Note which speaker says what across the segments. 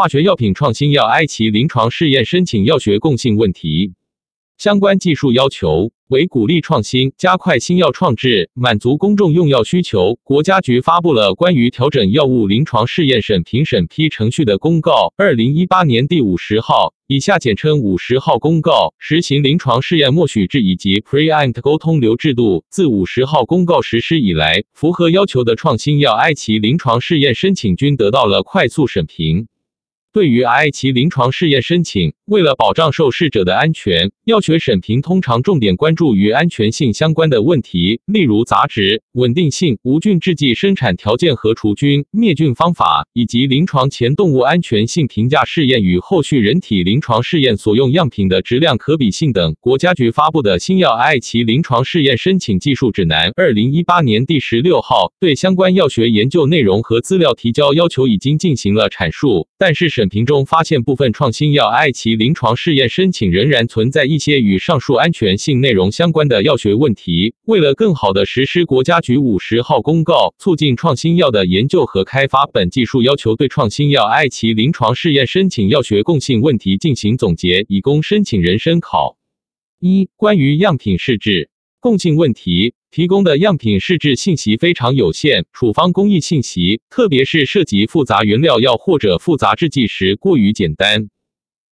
Speaker 1: 化学药品创新药埃奇临床试验申请药学共性问题。相关技术要求为鼓励创新，加快新药创制，满足公众用药需求。国家局发布了关于调整药物临床试验审评审批程序的公告，二零一八年第五十号，以下简称五十号公告，实行临床试验默许制以及 Pre-Ant 沟通流制度。自五十号公告实施以来，符合要求的创新药埃奇临床试验申请均得到了快速审评。对于埃奇临床试验申请，为了保障受试者的安全，药学审评通常重点关注与安全性相关的问题，例如杂质稳定性、无菌制剂生产条件和除菌灭菌方法，以及临床前动物安全性评价试验与后续人体临床试验所用样品的质量可比性等。国家局发布的新药埃奇临床试验申请技术指南（二零一八年第十六号）对相关药学研究内容和资料提交要求已经进行了阐述，但是。审评中发现，部分创新药艾奇临床试验申请仍然存在一些与上述安全性内容相关的药学问题。为了更好地实施国家局五十号公告，促进创新药的研究和开发，本技术要求对创新药艾奇临床试验申请药学共性问题进行总结，以供申请人参考。一、关于样品试制共性问题。提供的样品试制信息非常有限，处方工艺信息，特别是涉及复杂原料药或者复杂制剂时过于简单。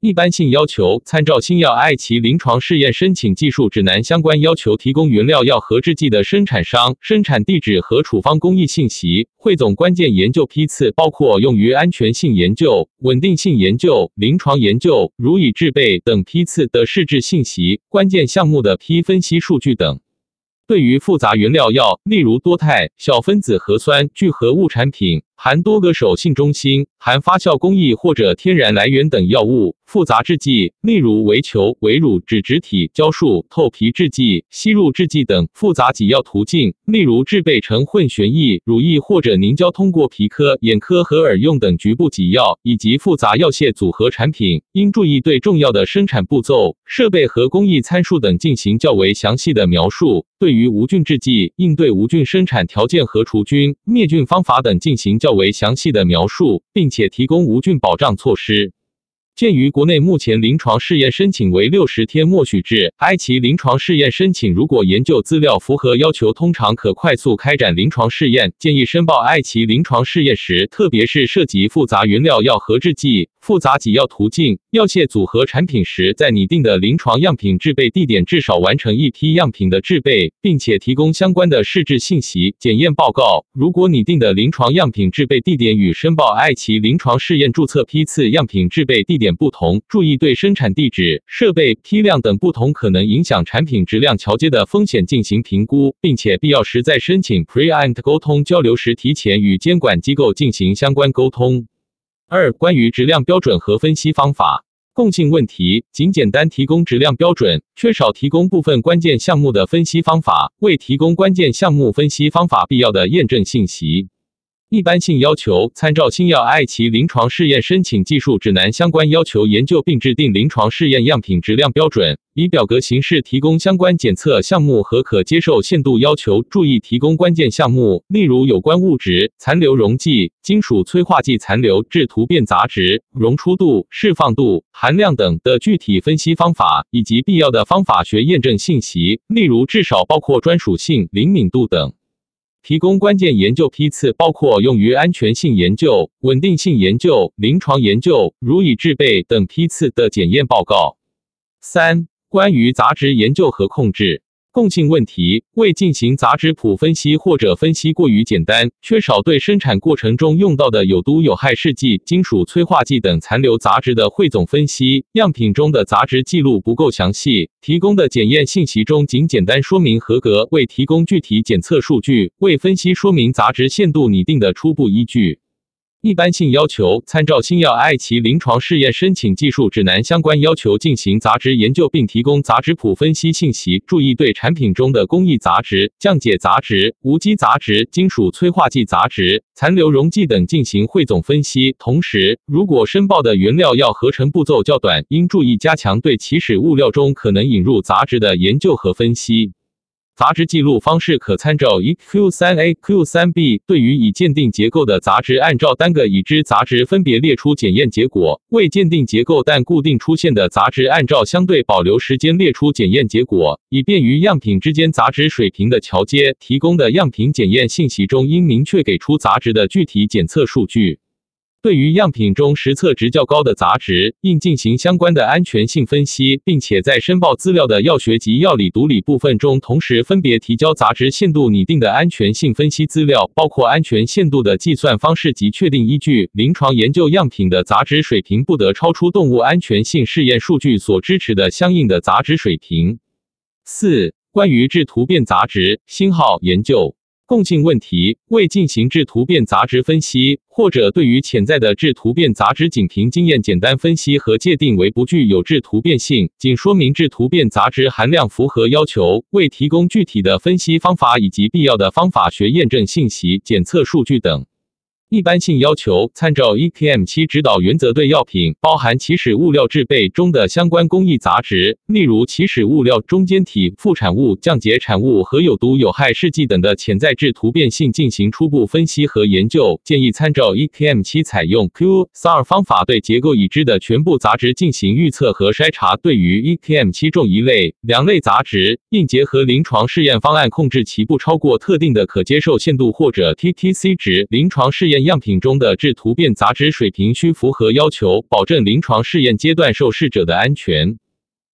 Speaker 1: 一般性要求：参照新药艾奇临床试验申请技术指南相关要求，提供原料药和制剂的生产商、生产地址和处方工艺信息，汇总关键研究批次，包括用于安全性研究、稳定性研究、临床研究、如已制备等批次的试制信息，关键项目的批分析数据等。对于复杂原料药，例如多肽、小分子核酸聚合物产品。含多个手性中心、含发酵工艺或者天然来源等药物、复杂制剂，例如微球、微乳、脂质体、胶束、透皮制剂、吸入制剂等复杂给药途径，例如制备成混悬液、乳液或者凝胶，通过皮科、眼科和耳用等局部给药，以及复杂药械组合产品，应注意对重要的生产步骤、设备和工艺参数等进行较为详细的描述。对于无菌制剂，应对无菌生产条件和除菌灭菌方法等进行。较为详细的描述，并且提供无菌保障措施。鉴于国内目前临床试验申请为六十天默许制，埃及临床试验申请如果研究资料符合要求，通常可快速开展临床试验。建议申报埃及临床试验时，特别是涉及复杂原料药和制剂、复杂给药途径、药械组合产品时，在拟定的临床样品制备地点至少完成一批样品的制备，并且提供相关的试制信息、检验报告。如果拟定的临床样品制备地点与申报埃奇临床试验注册批次样品制备地点，不同，注意对生产地址、设备、批量等不同可能影响产品质量桥接的风险进行评估，并且必要时在申请 Pre-Ant 沟通交流时提前与监管机构进行相关沟通。二、关于质量标准和分析方法共性问题，仅简单提供质量标准，缺少提供部分关键项目的分析方法，未提供关键项目分析方法必要的验证信息。一般性要求：参照新药艾奇临床试验申请技术指南相关要求研究，并制定临床试验样品质量标准，以表格形式提供相关检测项目和可接受限度要求。注意提供关键项目，例如有关物质残留溶剂、金属催化剂残留致突变杂质、溶出度、释放度、含量等的具体分析方法，以及必要的方法学验证信息，例如至少包括专属性、灵敏度等。提供关键研究批次，包括用于安全性研究、稳定性研究、临床研究、如已制备等批次的检验报告。三、关于杂质研究和控制。共性问题：未进行杂质谱分析或者分析过于简单，缺少对生产过程中用到的有毒有害试剂、金属催化剂等残留杂质的汇总分析，样品中的杂质记录不够详细，提供的检验信息中仅简单说明合格，未提供具体检测数据，未分析说明杂质限度拟定的初步依据。一般性要求：参照新药艾奇临床试验申请技术指南相关要求进行杂质研究，并提供杂质谱分析信息。注意对产品中的工艺杂质、降解杂质、无机杂质、金属催化剂杂质、残留溶剂等进行汇总分析。同时，如果申报的原料药合成步骤较短，应注意加强对起始物料中可能引入杂质的研究和分析。杂质记录方式可参照 E Q 三 A Q 三 B。对于已鉴定结构的杂质，按照单个已知杂质分别列出检验结果；未鉴定结构但固定出现的杂质，按照相对保留时间列出检验结果，以便于样品之间杂质水平的桥接。提供的样品检验信息中应明确给出杂质的具体检测数据。对于样品中实测值较高的杂质，应进行相关的安全性分析，并且在申报资料的药学及药理毒理部分中，同时分别提交杂质限度拟定的安全性分析资料，包括安全限度的计算方式及确定依据。临床研究样品的杂质水平不得超出动物安全性试验数据所支持的相应的杂质水平。四、关于致突变杂质星号研究。共性问题：未进行质突变杂质分析，或者对于潜在的质突变杂质仅凭经验简单分析和界定为不具有质突变性，仅说明质突变杂质含量符合要求，未提供具体的分析方法以及必要的方法学验证信息、检测数据等。一般性要求参照 EKM 七指导原则，对药品包含起始物料制备中的相关工艺杂质，例如起始物料中间体、副产物、降解产物和有毒有害试剂等的潜在质突变性进行初步分析和研究。建议参照 EKM 七采用 Q-SAR 方法，对结构已知的全部杂质进行预测和筛查。对于 EKM 七中一类、两类杂质，应结合临床试验方案控制其不超过特定的可接受限度或者 TTC 值。临床试验。样品中的质突变杂质水平需符合要求，保证临床试验阶段受试者的安全。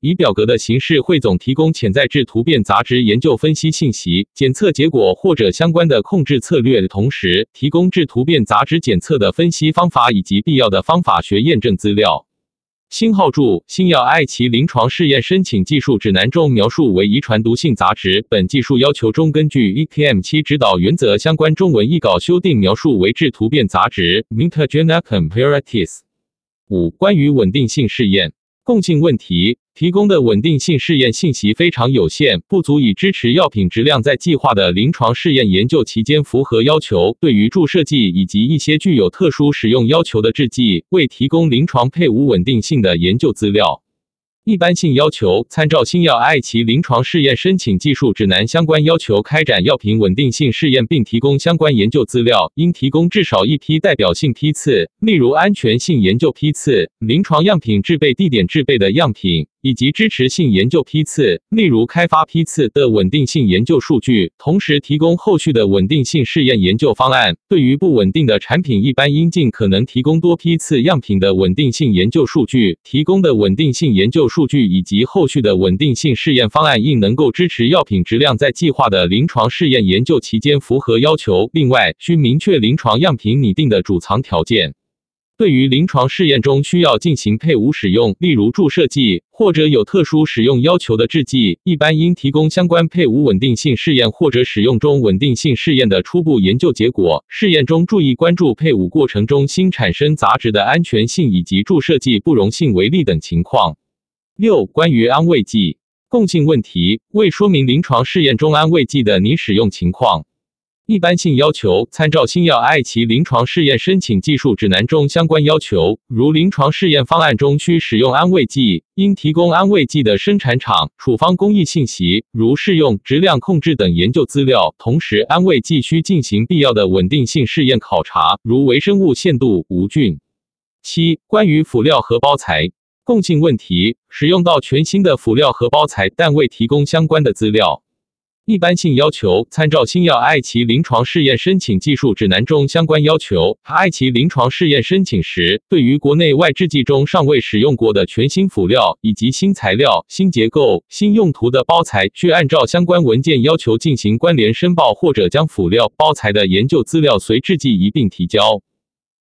Speaker 1: 以表格的形式汇总提供潜在质突变杂质研究分析信息、检测结果或者相关的控制策略同时，提供质突变杂质检测的分析方法以及必要的方法学验证资料。星号注：新药爱奇临床试验申请技术指南中描述为遗传毒性杂质。本技术要求中根据 EKM 七指导原则相关中文译稿修订描述为致突变杂质 （mutagenic impurities）。五、关于稳定性试验共性问题。提供的稳定性试验信息非常有限，不足以支持药品质量在计划的临床试验研究期间符合要求。对于注射剂以及一些具有特殊使用要求的制剂，未提供临床配伍稳定性的研究资料。一般性要求参照新药艾奇临床试验申请技术指南相关要求开展药品稳定性试验，并提供相关研究资料，应提供至少一批代表性批次，例如安全性研究批次、临床样品制备地点制备的样品。以及支持性研究批次，例如开发批次的稳定性研究数据，同时提供后续的稳定性试验研究方案。对于不稳定的产品，一般应尽可能提供多批次样品的稳定性研究数据。提供的稳定性研究数据以及后续的稳定性试验方案，应能够支持药品质量在计划的临床试验研究期间符合要求。另外，需明确临床样品拟定的储藏条件。对于临床试验中需要进行配伍使用，例如注射剂或者有特殊使用要求的制剂，一般应提供相关配伍稳定性试验或者使用中稳定性试验的初步研究结果。试验中注意关注配伍过程中新产生杂质的安全性以及注射剂不溶性为例等情况。六、关于安慰剂共性问题，未说明临床试验中安慰剂的拟使用情况。一般性要求参照新药艾奇临床试验申请技术指南中相关要求，如临床试验方案中需使用安慰剂，应提供安慰剂的生产厂、处方工艺信息，如适用、质量控制等研究资料。同时，安慰剂需进行必要的稳定性试验考察，如微生物限度、无菌。七、关于辅料和包材共性问题，使用到全新的辅料和包材，但未提供相关的资料。一般性要求参照新药艾奇临床试验申请技术指南中相关要求。艾奇临床试验申请时，对于国内外制剂中尚未使用过的全新辅料以及新材料、新结构、新用途的包材，需按照相关文件要求进行关联申报，或者将辅料、包材的研究资料随制剂一并提交。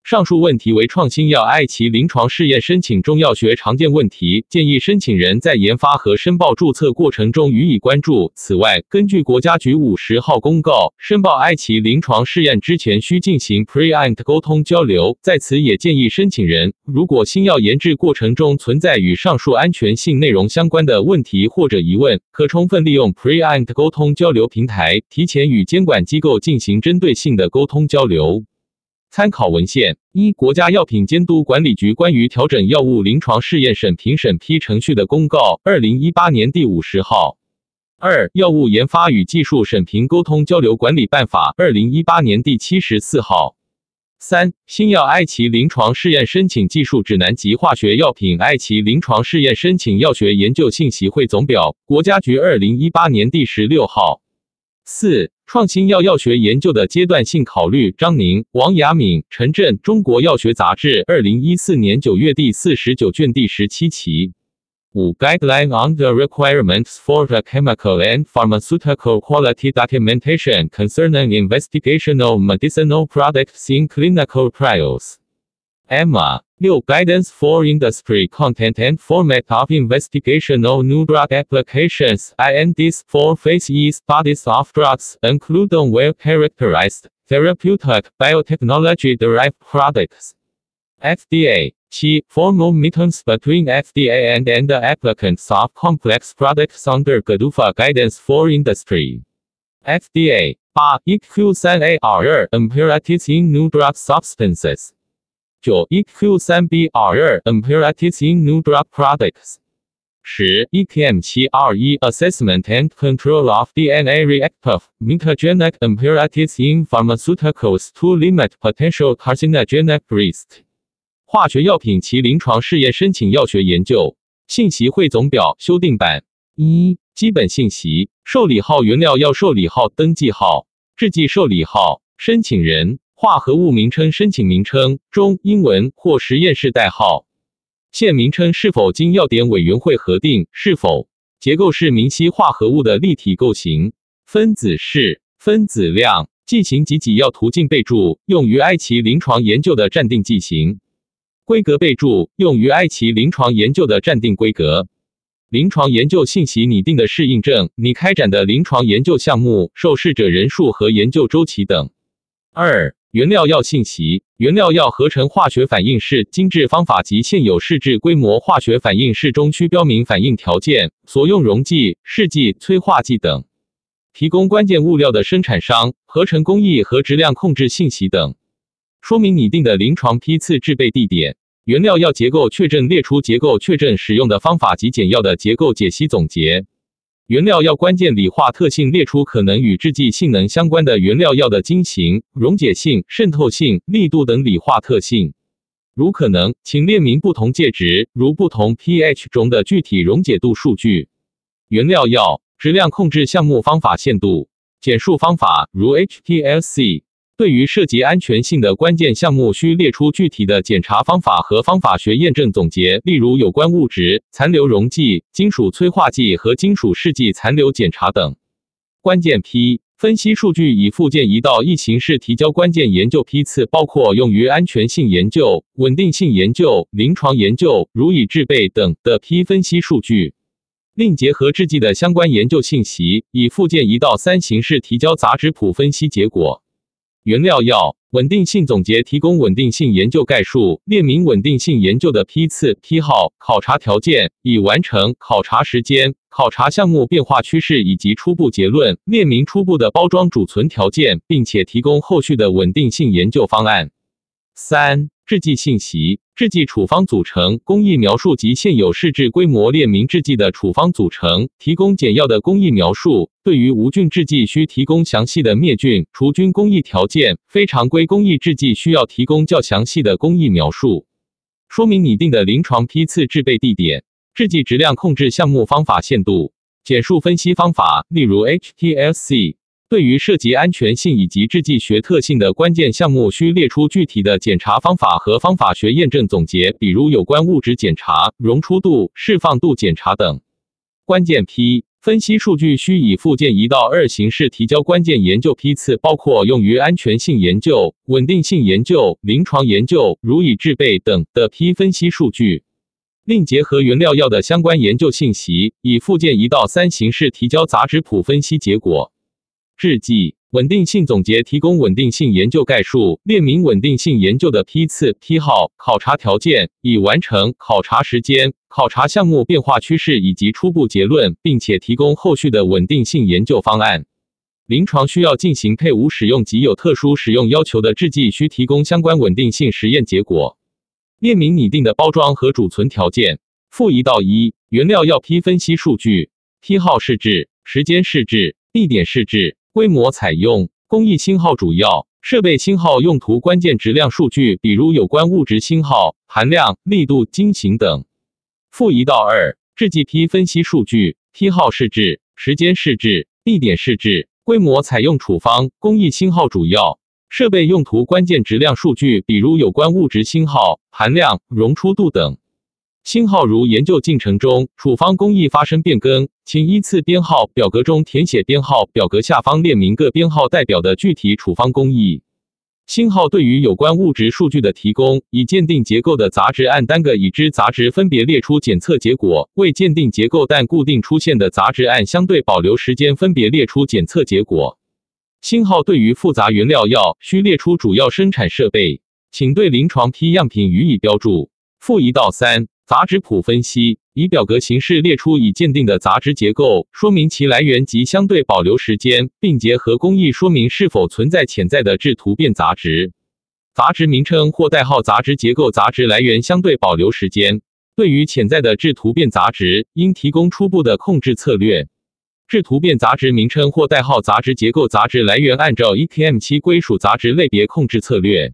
Speaker 1: 上述问题为创新药艾奇临床试验申请中药学常见问题，建议申请人在研发和申报注册过程中予以关注。此外，根据国家局五十号公告，申报艾奇临床试验之前需进行 pre-ant 沟通交流。在此也建议申请人，如果新药研制过程中存在与上述安全性内容相关的问题或者疑问，可充分利用 pre-ant 沟通交流平台，提前与监管机构进行针对性的沟通交流。参考文献：一、国家药品监督管理局关于调整药物临床试验审评审批程序的公告，二零一八年第五十号。二、药物研发与技术审评沟通交流管理办法（二零一八年第七十四号）。三、新药艾奇临床试验申请技术指南及化学药品艾奇临床试验申请药学研究信息汇总表，国家局二零一八年第十六号。四、创新药药学研究的阶段性考虑，张宁、王雅敏、陈震，《中国药学杂志》二零一四年九月第四十九卷第十七期。五 Guideline on the requirements for the chemical and pharmaceutical quality documentation concerning investigational medicinal products in clinical trials. Emma, 6. Guidance for industry content and format of investigational new drug applications INDs for phase E studies of drugs, including well-characterized, therapeutic, biotechnology-derived products. FDA. T. Formal meetings between FDA and, and the applicants of complex products under GDUFA guidance for industry. FDA. 8. EQ3AR impurities in new drug substances. 九 EQ 三 B 二 Impurities in new drug products. 十 EKM 七 R 一 Assessment and control of DNA reactive mutagenic impurities in pharmaceuticals to limit potential carcinogenic risk. 化学药品其临床试验申请药学研究信息汇总表修订版一基本信息受理号原料药受理号登记号制剂受理号申请人化合物名称申请名称中英文或实验室代号现名称是否经药典委员会核定是否结构是明晰化合物的立体构型分子式分子量剂型及给药途径备注用于埃奇临床研究的暂定剂型。规格备注用于埃奇临床研究的暂定规格。临床研究信息拟定的适应症，拟开展的临床研究项目、受试者人数和研究周期等。二、原料药信息：原料药合成化学反应式精制方法及现有试制规模化学反应式中需标明反应条件、所用溶剂、试剂、催化剂等。提供关键物料的生产商、合成工艺和质量控制信息等。说明拟定的临床批次制备地点，原料药结构确证列出结构确证使用的方法及简要的结构解析总结。原料药关键理化特性列出可能与制剂性能相关的原料药的晶型、溶解性、渗透性、力度等理化特性。如可能，请列明不同介质，如不同 pH 中的具体溶解度数据。原料药质量控制项目方法限度简述方法，如 HTLC。对于涉及安全性的关键项目，需列出具体的检查方法和方法学验证总结，例如有关物质残留溶剂、金属催化剂和金属试剂残留检查等。关键批分析数据以附件一到一形式提交。关键研究批次包括用于安全性研究、稳定性研究、临床研究（如已制备）等的批分析数据，另结合制剂的相关研究信息，以附件一到三形式提交杂质谱分析结果。原料药稳定性总结提供稳定性研究概述，列明稳定性研究的批次、批号、考察条件、已完成考察时间、考察项目变化趋势以及初步结论，列明初步的包装储存条件，并且提供后续的稳定性研究方案。三、制剂信息。制剂处方组成工艺描述及现有试制规模列明制剂的处方组成，提供简要的工艺描述。对于无菌制剂，需提供详细的灭菌、除菌工艺条件；非常规工艺制剂需要提供较详细的工艺描述。说明拟定的临床批次制备地点、制剂质量控制项目方法限度、简述分析方法，例如 HPLC。对于涉及安全性以及制剂学特性的关键项目，需列出具体的检查方法和方法学验证总结，比如有关物质检查、溶出度、释放度检查等。关键批分析数据需以附件一到二形式提交。关键研究批次包括用于安全性研究、稳定性研究、临床研究（如已制备）等的批分析数据，另结合原料药的相关研究信息，以附件一到三形式提交杂质谱分析结果。制剂稳定性总结提供稳定性研究概述，列明稳定性研究的批次、批号、考察条件、已完成考察时间、考察项目变化趋势以及初步结论，并且提供后续的稳定性研究方案。临床需要进行配伍使用及有特殊使用要求的制剂，需提供相关稳定性实验结果。列明拟定的包装和储存条件。负一到一原料药批分析数据，批号试制。时间试制、地点试制、规模采用、工艺星号主要、设备星号用途关键质量数据，比如有关物质星号、含量、力度、晶型等。负一到二，制剂批分析数据、批号试制、时间试制、地点试制、规模采用处方、工艺星号主要、设备用途关键质量数据，比如有关物质星号、含量、溶出度等。星号如研究进程中处方工艺发生变更，请依次编号表格中填写编号，表格下方列明各编号代表的具体处方工艺。星号对于有关物质数据的提供，已鉴定结构的杂质按单个已知杂质分别列出检测结果；未鉴定结构但固定出现的杂质按相对保留时间分别列出检测结果。星号对于复杂原料药需列出主要生产设备，请对临床批样品予以标注。负一到三。杂质谱分析以表格形式列出已鉴定的杂质结构，说明其来源及相对保留时间，并结合工艺说明是否存在潜在的质突变杂质。杂质名称或代号、杂质结构、杂质来源、相对保留时间。对于潜在的质突变杂质，应提供初步的控制策略。质突变杂质名称或代号、杂质结构、杂质来源，按照 ETM 七归属杂质类别控制策略。